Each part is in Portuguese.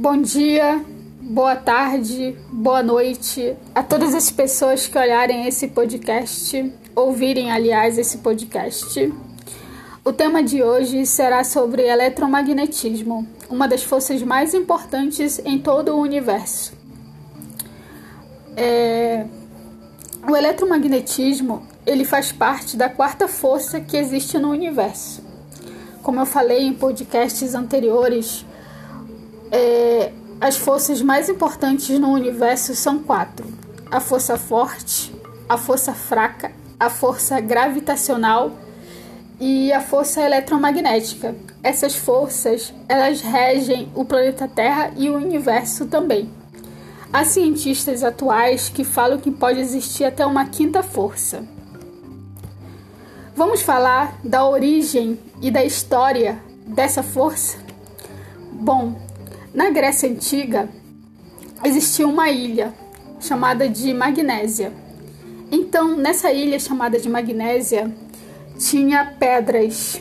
Bom dia, boa tarde, boa noite a todas as pessoas que olharem esse podcast, ouvirem, aliás, esse podcast. O tema de hoje será sobre eletromagnetismo, uma das forças mais importantes em todo o universo. É... O eletromagnetismo ele faz parte da quarta força que existe no universo. Como eu falei em podcasts anteriores, é, as forças mais importantes no universo são quatro: a força forte, a força fraca, a força gravitacional e a força eletromagnética. Essas forças, elas regem o planeta Terra e o universo também. Há cientistas atuais que falam que pode existir até uma quinta força. Vamos falar da origem e da história dessa força? Bom, na Grécia Antiga, existia uma ilha chamada de Magnésia. Então, nessa ilha chamada de Magnésia, tinha pedras.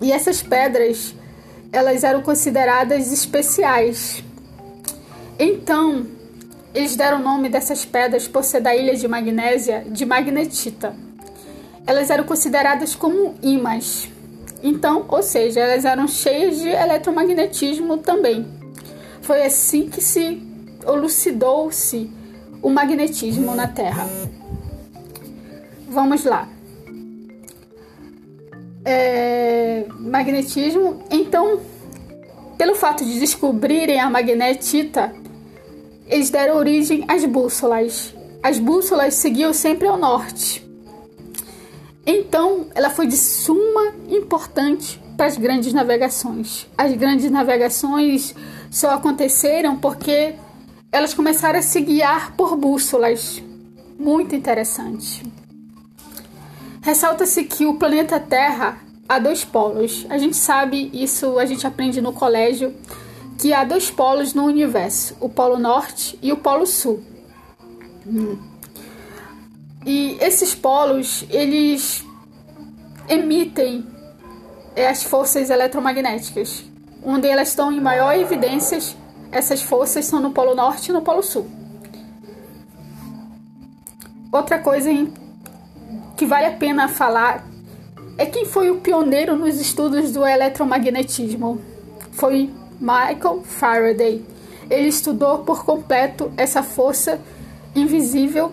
E essas pedras, elas eram consideradas especiais. Então, eles deram o nome dessas pedras por ser da ilha de Magnésia de magnetita. Elas eram consideradas como ímãs. Então, ou seja, elas eram cheias de eletromagnetismo também. Foi assim que se elucidou-se o magnetismo na Terra. Vamos lá. É, magnetismo. Então, pelo fato de descobrirem a magnetita, eles deram origem às bússolas. As bússolas seguiam sempre ao norte. Então, ela foi de suma importância para as grandes navegações. As grandes navegações só aconteceram porque elas começaram a se guiar por bússolas. Muito interessante. Ressalta-se que o planeta Terra há dois polos. A gente sabe isso, a gente aprende no colégio, que há dois polos no universo: o Polo Norte e o Polo Sul. Hum. E esses polos, eles emitem é, as forças eletromagnéticas. Onde elas estão em maior evidência, essas forças são no Polo Norte e no Polo Sul. Outra coisa que vale a pena falar é quem foi o pioneiro nos estudos do eletromagnetismo. Foi Michael Faraday. Ele estudou por completo essa força invisível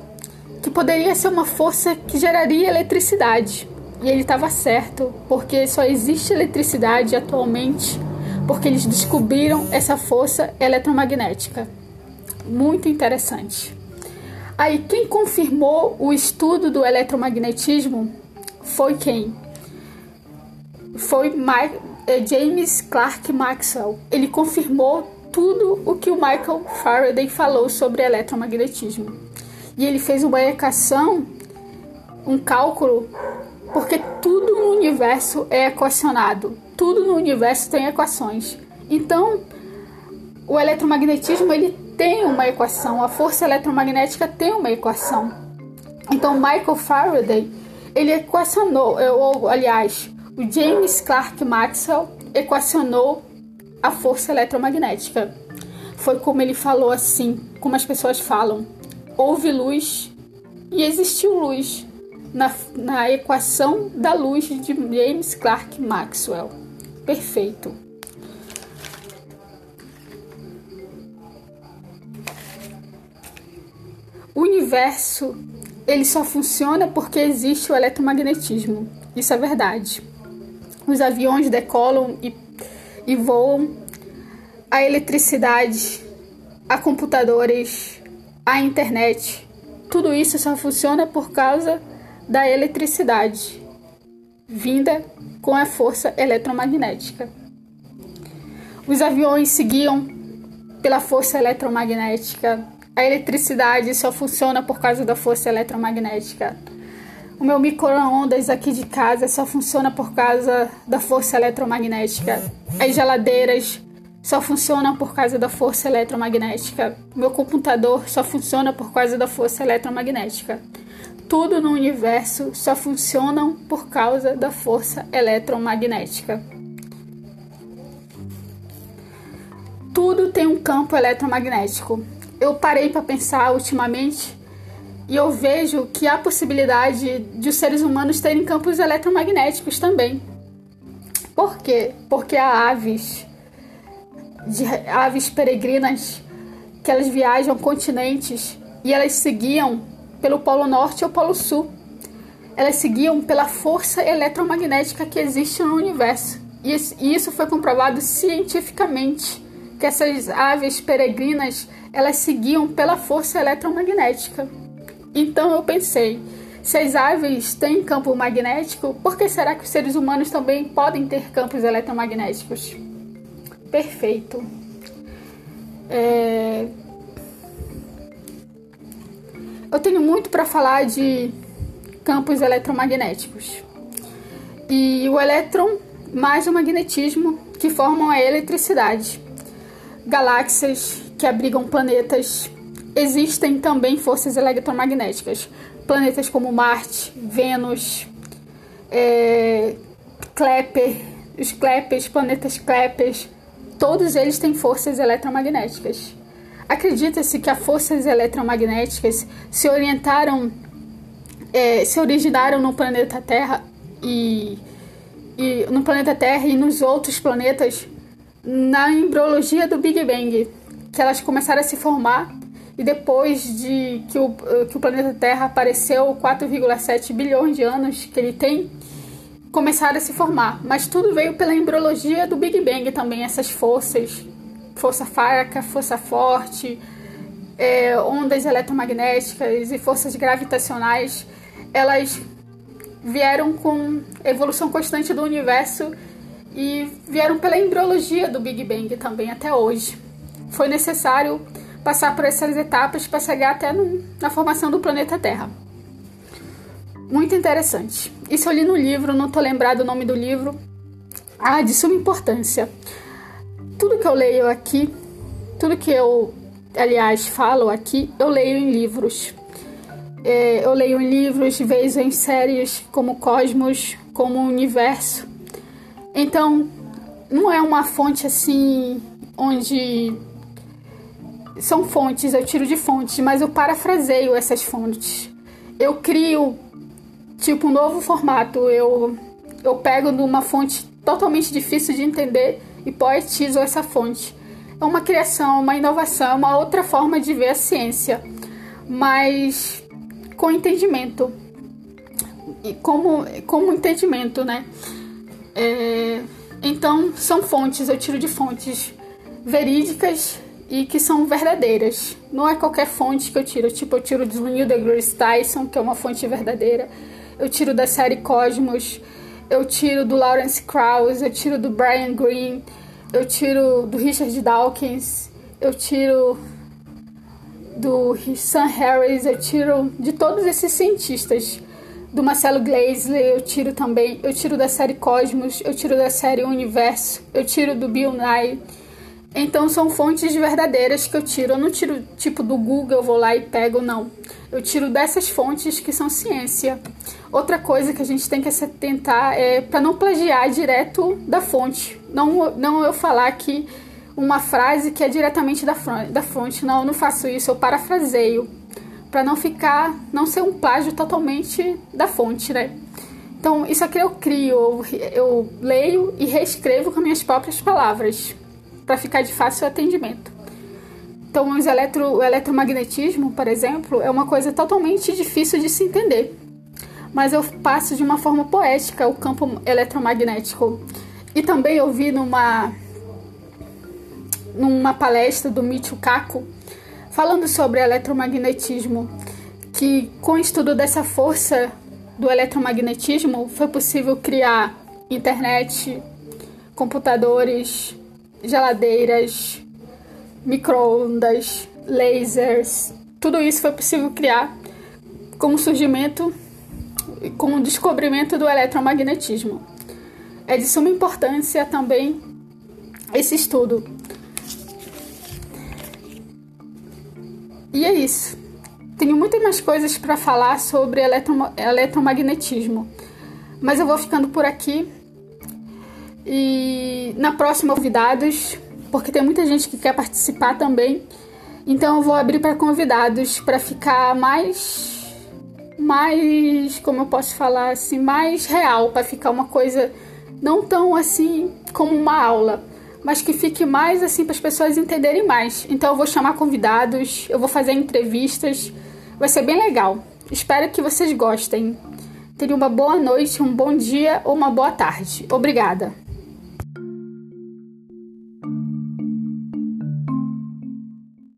que poderia ser uma força que geraria eletricidade. E ele estava certo, porque só existe eletricidade atualmente porque eles descobriram essa força eletromagnética. Muito interessante. Aí, quem confirmou o estudo do eletromagnetismo foi quem? Foi eh, James Clerk Maxwell. Ele confirmou tudo o que o Michael Faraday falou sobre eletromagnetismo e ele fez uma equação, um cálculo, porque tudo no universo é equacionado, tudo no universo tem equações. Então, o eletromagnetismo ele tem uma equação, a força eletromagnética tem uma equação. Então, Michael Faraday ele equacionou, ou aliás, o James Clerk Maxwell equacionou a força eletromagnética. Foi como ele falou assim, como as pessoas falam houve luz e existiu luz na, na equação da luz de James Clerk Maxwell. Perfeito. O universo ele só funciona porque existe o eletromagnetismo. Isso é verdade. Os aviões decolam e, e voam. A eletricidade, a computadores, a internet. Tudo isso só funciona por causa da eletricidade vinda com a força eletromagnética. Os aviões seguiam pela força eletromagnética. A eletricidade só funciona por causa da força eletromagnética. O meu micro-ondas aqui de casa só funciona por causa da força eletromagnética. As geladeiras só funciona por causa da força eletromagnética. Meu computador só funciona por causa da força eletromagnética. tudo no universo só funcionam por causa da força eletromagnética. Tudo tem um campo eletromagnético. Eu parei para pensar ultimamente e eu vejo que há possibilidade de os seres humanos terem campos eletromagnéticos também. Por quê? Porque há aves, de, aves peregrinas, que elas viajam continentes e elas seguiam pelo Polo Norte ou Polo Sul. Elas seguiam pela força eletromagnética que existe no universo. E isso foi comprovado cientificamente, que essas aves peregrinas, elas seguiam pela força eletromagnética. Então eu pensei, se as aves têm campo magnético, por que será que os seres humanos também podem ter campos eletromagnéticos? Perfeito. É, eu tenho muito para falar de campos eletromagnéticos. E o elétron mais o magnetismo que formam a eletricidade. Galáxias que abrigam planetas. Existem também forças eletromagnéticas. Planetas como Marte, Vênus, é, Kepler, os Kleppers, planetas Kleppers, todos eles têm forças eletromagnéticas. Acredita-se que as forças eletromagnéticas se orientaram, é, se originaram no planeta Terra e, e no planeta Terra e nos outros planetas na embriologia do Big Bang, que elas começaram a se formar e depois de que o, que o planeta Terra apareceu 4,7 bilhões de anos que ele tem, começaram a se formar. Mas tudo veio pela embriologia do Big Bang também, essas forças força fraca, força forte, é, ondas eletromagnéticas e forças gravitacionais, elas vieram com evolução constante do universo e vieram pela embriologia do Big Bang também até hoje. Foi necessário passar por essas etapas para chegar até no, na formação do planeta Terra. Muito interessante. Isso eu li no livro, não estou lembrado o nome do livro. Ah, de suma importância tudo que eu leio aqui, tudo que eu, aliás, falo aqui, eu leio em livros. É, eu leio em livros, vejo em séries como Cosmos, como Universo. Então, não é uma fonte assim onde são fontes, eu tiro de fontes, mas eu parafraseio essas fontes. Eu crio tipo um novo formato. Eu eu pego de uma fonte totalmente difícil de entender e poetizo essa fonte. É uma criação, uma inovação, uma outra forma de ver a ciência, mas com entendimento. E como, como entendimento, né? É, então, são fontes, eu tiro de fontes verídicas e que são verdadeiras. Não é qualquer fonte que eu tiro. Tipo, eu tiro do Neil deGrasse Tyson, que é uma fonte verdadeira. Eu tiro da série Cosmos eu tiro do Lawrence Krauss, eu tiro do Brian Greene, eu tiro do Richard Dawkins, eu tiro do Sam Harris, eu tiro de todos esses cientistas. Do Marcelo Gleiser, eu tiro também, eu tiro da série Cosmos, eu tiro da série Universo, eu tiro do Bill Nye. Então são fontes verdadeiras que eu tiro. Eu não tiro tipo do Google, eu vou lá e pego, não. Eu tiro dessas fontes que são ciência. Outra coisa que a gente tem que se atentar é para não plagiar direto da fonte. Não, não eu falar que uma frase que é diretamente da, da fonte. Não, eu não faço isso, eu parafraseio. Para não ficar, não ser um plágio totalmente da fonte, né? Então, isso aqui eu crio, eu, eu leio e reescrevo com minhas próprias palavras, para ficar de fácil atendimento. Então, os eletro, o eletromagnetismo, por exemplo, é uma coisa totalmente difícil de se entender mas eu passo de uma forma poética o campo eletromagnético. E também eu vi numa, numa palestra do Michio Kaku falando sobre eletromagnetismo, que com o estudo dessa força do eletromagnetismo foi possível criar internet, computadores, geladeiras, microondas, lasers. Tudo isso foi possível criar com o surgimento com o descobrimento do eletromagnetismo. É de suma importância também esse estudo. E é isso. Tenho muitas mais coisas para falar sobre eletromagnetismo, mas eu vou ficando por aqui. E na próxima, convidados, porque tem muita gente que quer participar também. Então eu vou abrir para convidados para ficar mais mais, como eu posso falar assim, mais real, para ficar uma coisa não tão assim como uma aula, mas que fique mais assim para as pessoas entenderem mais. Então eu vou chamar convidados, eu vou fazer entrevistas, vai ser bem legal. Espero que vocês gostem. Tenham uma boa noite, um bom dia ou uma boa tarde. Obrigada.